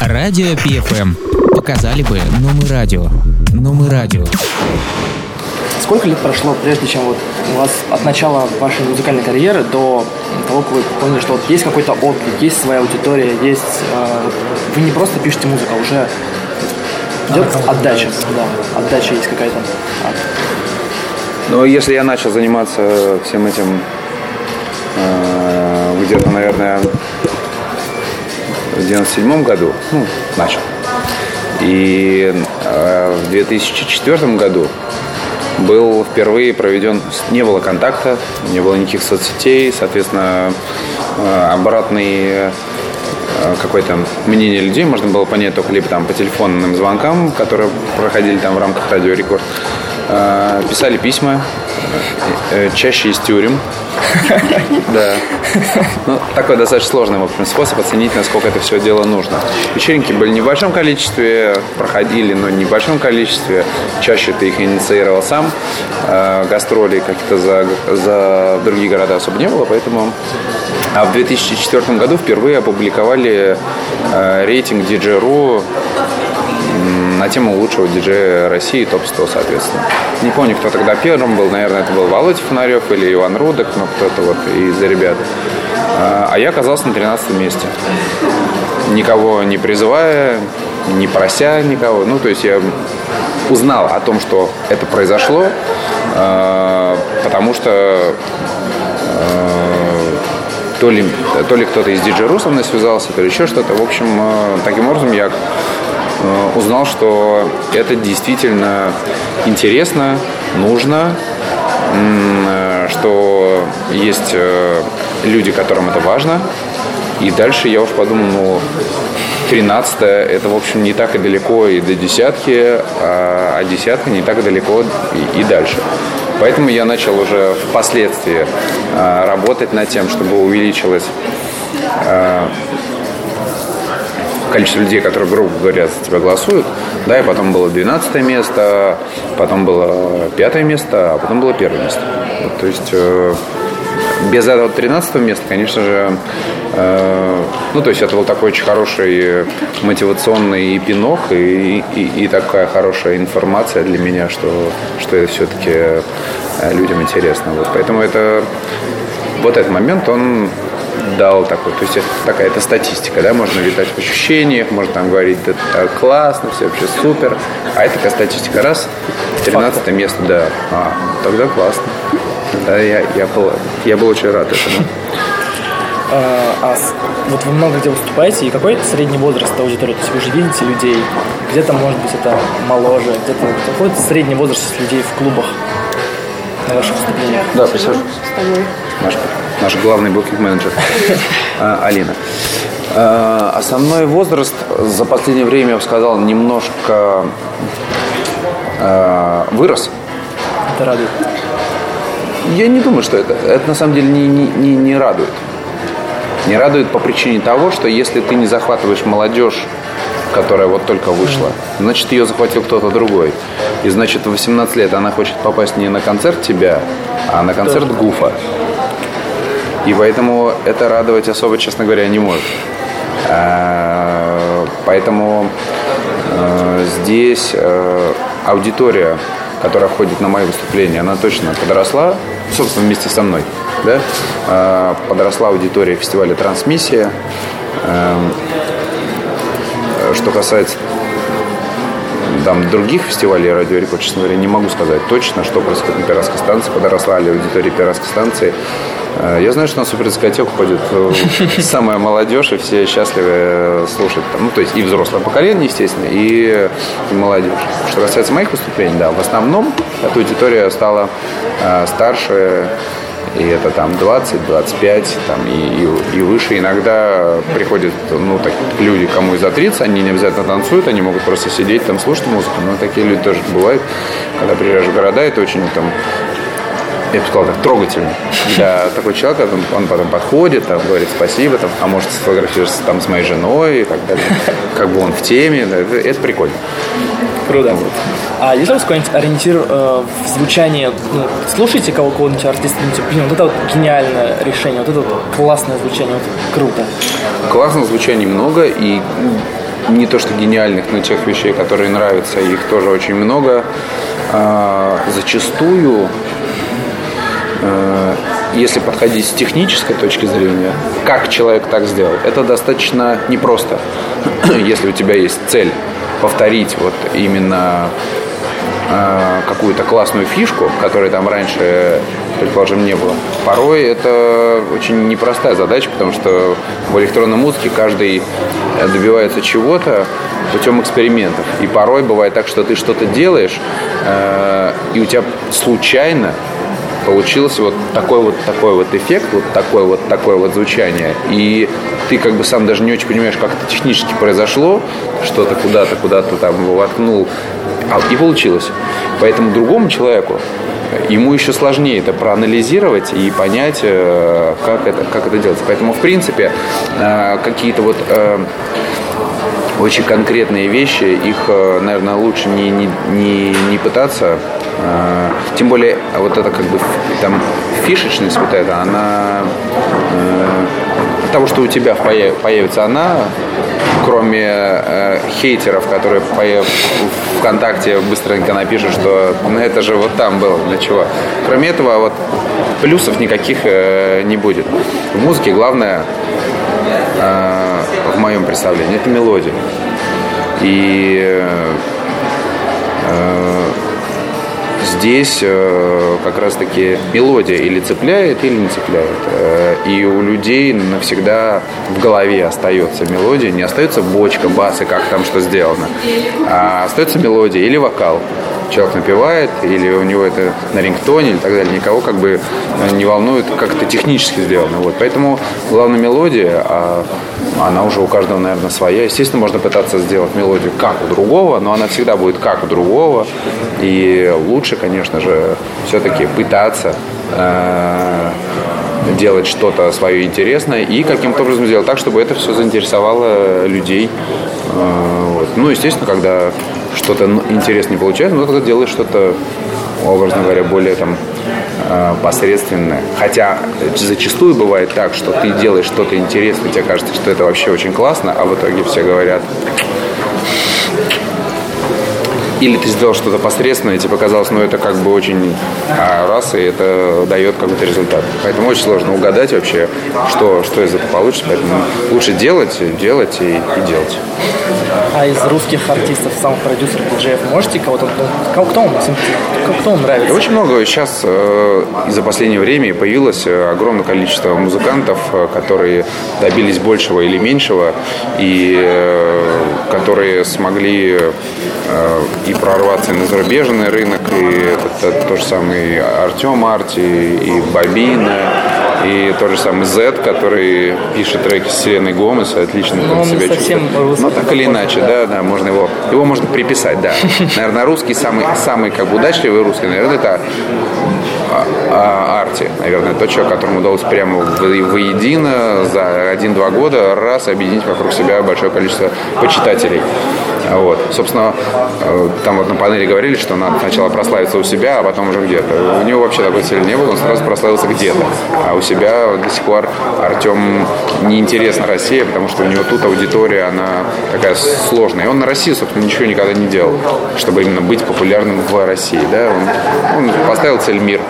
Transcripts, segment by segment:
Радио PFM. Показали бы, но мы радио. Но мы радио. Сколько лет прошло, прежде чем вот у вас от начала вашей музыкальной карьеры до того, как вы поняли, что вот есть какой-то отклик, есть своя аудитория, есть... Э, вы не просто пишете музыку, а уже идет отдача. Да, отдача есть какая-то. Ну, если я начал заниматься всем этим э, где-то, наверное, в 97 году, ну, начал. И э, в 2004 году был впервые проведен, не было контакта, не было никаких соцсетей, соответственно, э, обратный э, какое-то мнение людей можно было понять только либо там по телефонным звонкам, которые проходили там в рамках радио Рекорд, э, писали письма, чаще из тюрем, Да. Ну, такой достаточно сложный, в общем, способ оценить, насколько это все дело нужно. Вечеринки были в большом количестве, проходили, но в большом количестве. Чаще ты их инициировал сам. Э, гастролей каких-то за, за другие города особо не было, поэтому... А в 2004 году впервые опубликовали э, рейтинг DJ.ru тему лучшего диджея России топ-100, соответственно. Не помню, кто тогда первым был, наверное, это был Володя Фонарев или Иван Рудок, но кто-то вот из ребят. А, а я оказался на 13 месте. Никого не призывая, не прося никого. Ну, то есть я узнал о том, что это произошло, а, потому что а, то ли, то ли кто-то из диджей со мной связался, то ли еще что-то. В общем, таким образом я узнал, что это действительно интересно, нужно, э, что есть э, люди, которым это важно. И дальше я уж подумал, ну, 13 это, в общем, не так и далеко и до десятки, а, а десятка не так и далеко и, и дальше. Поэтому я начал уже впоследствии работать над тем, чтобы увеличилось количество людей, которые, грубо говоря, за тебя голосуют. Да, и потом было 12 место, потом было 5 место, а потом было первое место. Вот, то есть э, без этого 13 места, конечно же, э, ну, то есть это был такой очень хороший мотивационный пинок и, и, и такая хорошая информация для меня, что, что это все-таки э, людям интересно. Вот, поэтому это вот этот момент, он дал такой, то есть это такая это статистика, да, можно витать в ощущениях, можно там говорить, это классно, все вообще супер, а это такая статистика, раз, 13 место, да, а, тогда классно. Да, я, я, был, я был очень рад этому. А, а вот вы много где выступаете, и какой средний возраст аудитории? То есть вы уже видите людей, где-то, может быть, это моложе, где-то какой средний возраст людей в клубах на ваших выступлениях? Да, присаживайтесь. Наш наш главный букинг-менеджер а, Алина. А, основной возраст за последнее время, я бы сказал, немножко а, вырос. Это радует. Я не думаю, что это. Это на самом деле не, не, не, не радует. Не радует по причине того, что если ты не захватываешь молодежь, которая вот только вышла, значит, ее захватил кто-то другой. И значит, в 18 лет она хочет попасть не на концерт тебя, а на концерт Гуфа. И поэтому это радовать особо, честно говоря, не может. А, поэтому а, здесь а, аудитория, которая ходит на мои выступления, она точно подросла, собственно, вместе со мной. Да? Подросла аудитория фестиваля «Трансмиссия». Что касается там, других фестивалей радио Рекорд, честно говоря, не могу сказать точно, что происходит на Пиратской станции, подросла ли аудитория Пиратской станции. Э, я знаю, что на супердискотеку ходит э, самая молодежь, и все счастливы слушать. Там, ну, то есть и взрослое поколение, естественно, и, и молодежь. Что касается моих выступлений, да, в основном эта аудитория стала э, старше, и это там 20, 25 там, и, и, и выше. Иногда приходят ну, так, люди, кому и за 30, они не обязательно танцуют, они могут просто сидеть там, слушать музыку. Но такие люди тоже бывают, когда приезжаешь в города, это очень там я бы сказал, так трогательно. Когда такой человек, он, он потом подходит, там, говорит спасибо, там, а может сфотографироваться там с моей женой и так далее. Как бы он в теме, это, это прикольно. Круто. А есть у вас какой-нибудь ориентир э, в звучании? Ну, слушайте кого-нибудь артиста, думаете, блин, вот это вот гениальное решение, вот это вот классное звучание, вот круто. Классных звучаний много, и не то что гениальных, но тех вещей, которые нравятся, их тоже очень много. А, зачастую э, если подходить с технической точки зрения, как человек так сделал, это достаточно непросто. если у тебя есть цель повторить вот именно э, какую-то классную фишку, которой там раньше, предположим, не было. Порой это очень непростая задача, потому что в электронной музыке каждый добивается чего-то путем экспериментов. И порой бывает так, что ты что-то делаешь, э, и у тебя случайно получился вот такой вот такой вот эффект, вот такой вот такое вот звучание. И ты как бы сам даже не очень понимаешь, как это технически произошло, что-то куда-то, куда-то там воткнул, а, и получилось. Поэтому другому человеку ему еще сложнее это проанализировать и понять, э, как это, как это делается. Поэтому, в принципе, э, какие-то вот э, очень конкретные вещи, их, наверное, лучше не, не, не, не пытаться а, тем более, вот это как бы там фишечность вот эта, она э, того, что у тебя появится она, кроме э, хейтеров, которые по ВКонтакте быстренько напишут, что ну, это же вот там было, для чего. Кроме этого, вот плюсов никаких э, не будет. В музыке главное, э, моем представлении, это мелодия. И э, здесь э, как раз-таки мелодия или цепляет, или не цепляет. Э, и у людей навсегда в голове остается мелодия, не остается бочка, бас и как там что сделано, а остается мелодия или вокал человек напевает, или у него это на рингтоне, и так далее. Никого как бы не волнует, как это технически сделано. Вот. Поэтому главная мелодия, а она уже у каждого, наверное, своя. Естественно, можно пытаться сделать мелодию как у другого, но она всегда будет как у другого. И лучше, конечно же, все-таки пытаться э, делать что-то свое интересное и каким-то образом сделать так, чтобы это все заинтересовало людей. Э. Ну, естественно, когда что-то интересное получается, но тогда делаешь что-то, образно говоря, более там э, посредственное. Хотя зачастую бывает так, что ты делаешь что-то интересное, тебе кажется, что это вообще очень классно, а в итоге все говорят, или ты сделал что-то посредственное, и тебе показалось, ну это как бы очень а, раз, и это дает какой-то результат. Поэтому очень сложно угадать вообще, что, что из этого получится. Поэтому лучше делать, делать и, и делать. А из русских артистов, самых продюсеров, диджеев, можете кого-то, кого, кто вам кто вам нравится? Очень много. Сейчас э, за последнее время появилось э, огромное количество музыкантов, э, которые добились большего или меньшего, и э, которые смогли э, и прорваться на зарубежный рынок, и это, это то же самое Артем Арти, и Бабина, и тот же самый Z, который пишет треки с Селеной Гомес, отлично Но себя чувствует. Ну, так или иначе, да, да, можно его, его можно приписать, да. Наверное, русский самый, самый как бы удачливый русский, наверное, это а, а, Арти, наверное, тот человек, которому удалось прямо воедино за один-два года раз объединить вокруг себя большое количество почитателей. Вот. Собственно, э, там вот на панели говорили, что надо сначала прославиться у себя, а потом уже где-то. У него вообще такой цели не было, он сразу прославился где-то. А у себя до сих пор Артем неинтересна Россия, потому что у него тут аудитория, она такая сложная. И он на России, собственно, ничего никогда не делал, чтобы именно быть популярным в России. Да? Он, он поставил цель мир.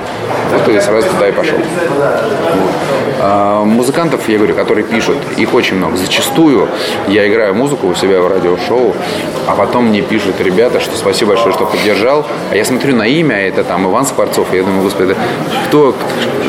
Вот и сразу туда и пошел. А, музыкантов, я говорю, которые пишут, их очень много. Зачастую я играю музыку у себя в радиошоу, а потом мне пишут ребята, что спасибо большое, что поддержал. А я смотрю на имя, это там Иван Скворцов, и я думаю, господи, кто,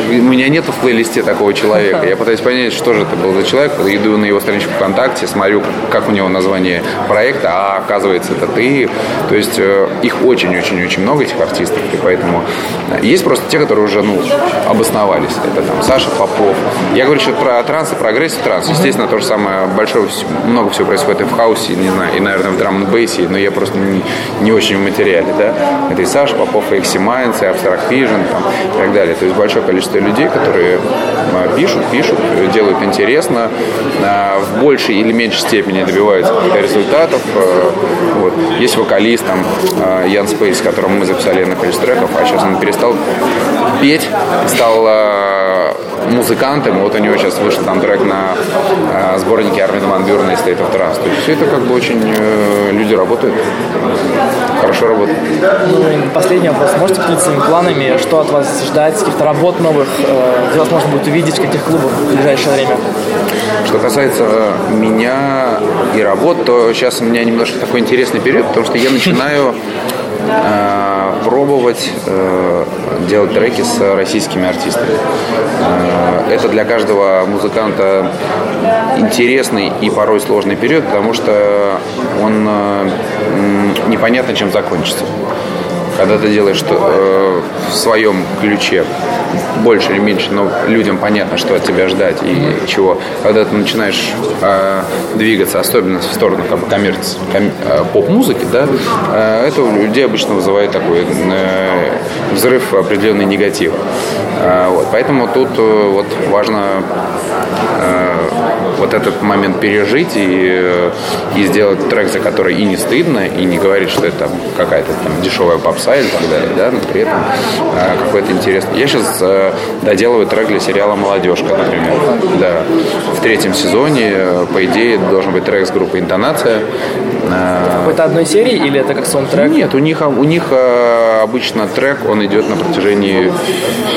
у меня нет в плейлисте такого человека. Я пытаюсь понять, что же это был за человек. Иду на его страничку ВКонтакте, смотрю, как у него название проекта, а оказывается, это ты. То есть э, их очень-очень-очень много, этих артистов. И поэтому э, есть просто те, которые уже ну, обосновались. Это там Саша Попов. Я говорю сейчас про транс и progressive trance. Естественно, то же самое большое, много всего происходит и в хаусе, не знаю, и, наверное, в drum bass е но я просто не, не очень в материале, да. Это и Саша Попов, и Eximinds, и Abstract Vision, там, и так далее. То есть большое количество людей, которые а, пишут, пишут, делают интересно, а, в большей или меньшей степени добиваются результатов. А, вот. Есть вокалист, там, Ян Спейс, с которым мы записали на треков, а сейчас он перестал петь, стал музыкантом. Вот у него сейчас вышел там трек на э, сборнике Армина Ван Бюрна и State of Trust. То есть все это как бы очень э, люди работают, хорошо работают. Ну последний вопрос. Можете поделиться своими планами, что от вас ждать, каких-то работ новых, э, где вас можно будет увидеть, в каких клубах в ближайшее время? Что касается меня и работ, то сейчас у меня немножко такой интересный период, потому что я начинаю э, пробовать э, делать треки с российскими артистами. Э, это для каждого музыканта интересный и порой сложный период, потому что он э, непонятно чем закончится. Когда ты делаешь э, в своем ключе, больше или меньше, но людям понятно, что от тебя ждать и чего. Когда ты начинаешь э, двигаться, особенно в сторону как бы, коммерции, ком- э, поп-музыки, да, э, это у людей обычно вызывает такой э, взрыв определенный негатив. Э, вот, поэтому тут э, вот важно э, вот этот момент пережить и, э, и сделать трек, за который и не стыдно, и не говорить, что это какая-то там дешевая попса или так далее, да, но при этом э, какой-то интересный. Я сейчас э, доделываю трек для сериала «Молодежка», например. Да. В третьем сезоне, э, по идее, должен быть трек с группой «Интонация». Э, Какой-то одной серии или это как саундтрек? нет, у них, у них э, обычно трек, он идет на протяжении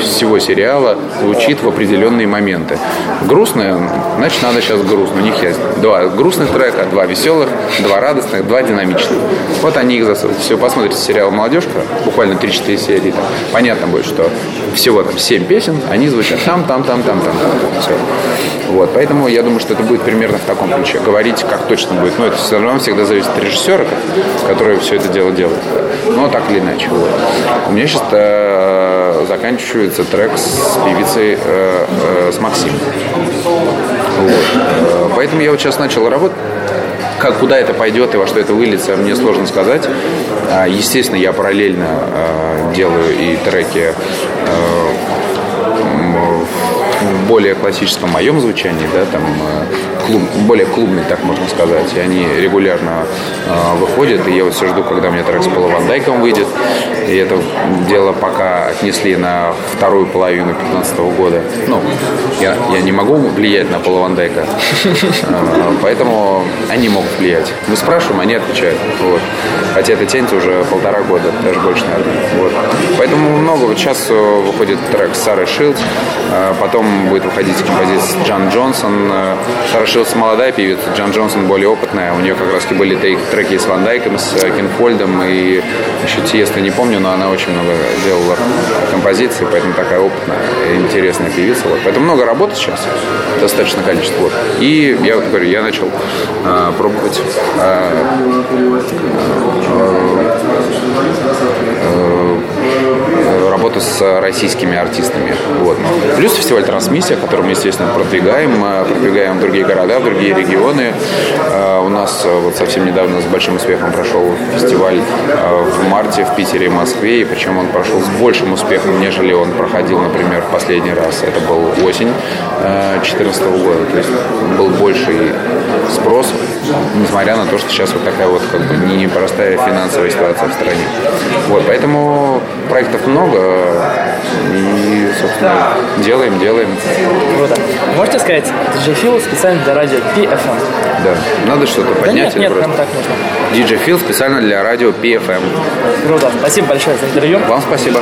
всего сериала, звучит в определенные моменты. Грустное, значит, надо сейчас грустно. У них есть два грустных трека, два веселых, два радостных, два динамичных. Вот они их засовывают. Если вы посмотрите сериал «Молодежка», буквально 3-4 серии, там, понятно будет, что всего там 7 песен, они звучат там, там, там, там, там, там. Все. Вот, поэтому я думаю, что это будет примерно в таком ключе. Говорить, как точно будет, но это все равно всегда зависит от режиссера, который все это дело делает. Но так или иначе. Вот. У меня сейчас э, заканчивается трек с певицей, э, э, с Максим. Вот. Э, Поэтому я вот сейчас начал работать. Как, куда это пойдет и во что это выльется, мне сложно сказать. А, Естественно, я параллельно э, делаю и треки э, в более классическом моем звучании, да, там э, клуб, более клубный, так можно сказать. И они регулярно э, выходят. И я вот все жду, когда меня трек с Поло Ван Дайком выйдет. И это дело пока отнесли на вторую половину 2015 года. Ну, я, я не могу влиять на Пола Ван Дайка, э, поэтому они могут влиять. Мы спрашиваем, они отвечают. Вот. Хотя это тянется уже полтора года, даже больше, наверное. Вот. Поэтому много. Вот сейчас э, выходит трек с Сарой Шилдс, э, потом будет выходить композиция Джан Джонсон. Э, Сара Шилдс молодая певица, Джан Джонсон более опытная. У нее как раз были трек- треки с Ван Дайком, с э, Кинфольдом и еще Тиеста не помню, но она очень много делала композиций, поэтому такая опытная, интересная певица. Вот. Поэтому много работы сейчас, достаточно количество. Вот. И я вот говорю, я начал э, пробовать э, работу с российскими артистами. Вот. Плюс фестиваль «Трансмиссия», который мы, естественно, продвигаем, продвигаем в другие города, в другие регионы. Э, У нас э, вот совсем недавно с большим успехом прошел фестиваль э, в марте в Питере и Москве, и причем он прошел с большим успехом, нежели он проходил, например, в последний раз. Это был осень 2014 года. То есть был больший спрос, несмотря на то, что сейчас вот такая вот как бы непростая финансовая ситуация в стране. Вот, поэтому проектов много, и, собственно, делаем, делаем. Круто. Можете сказать, DJ Фил специально для радио PFM? Да, надо что-то Да поднять. нет, нет, просто? прям так нужно. DJ Phil специально для радио PFM. Круто. Спасибо большое за интервью. Вам спасибо.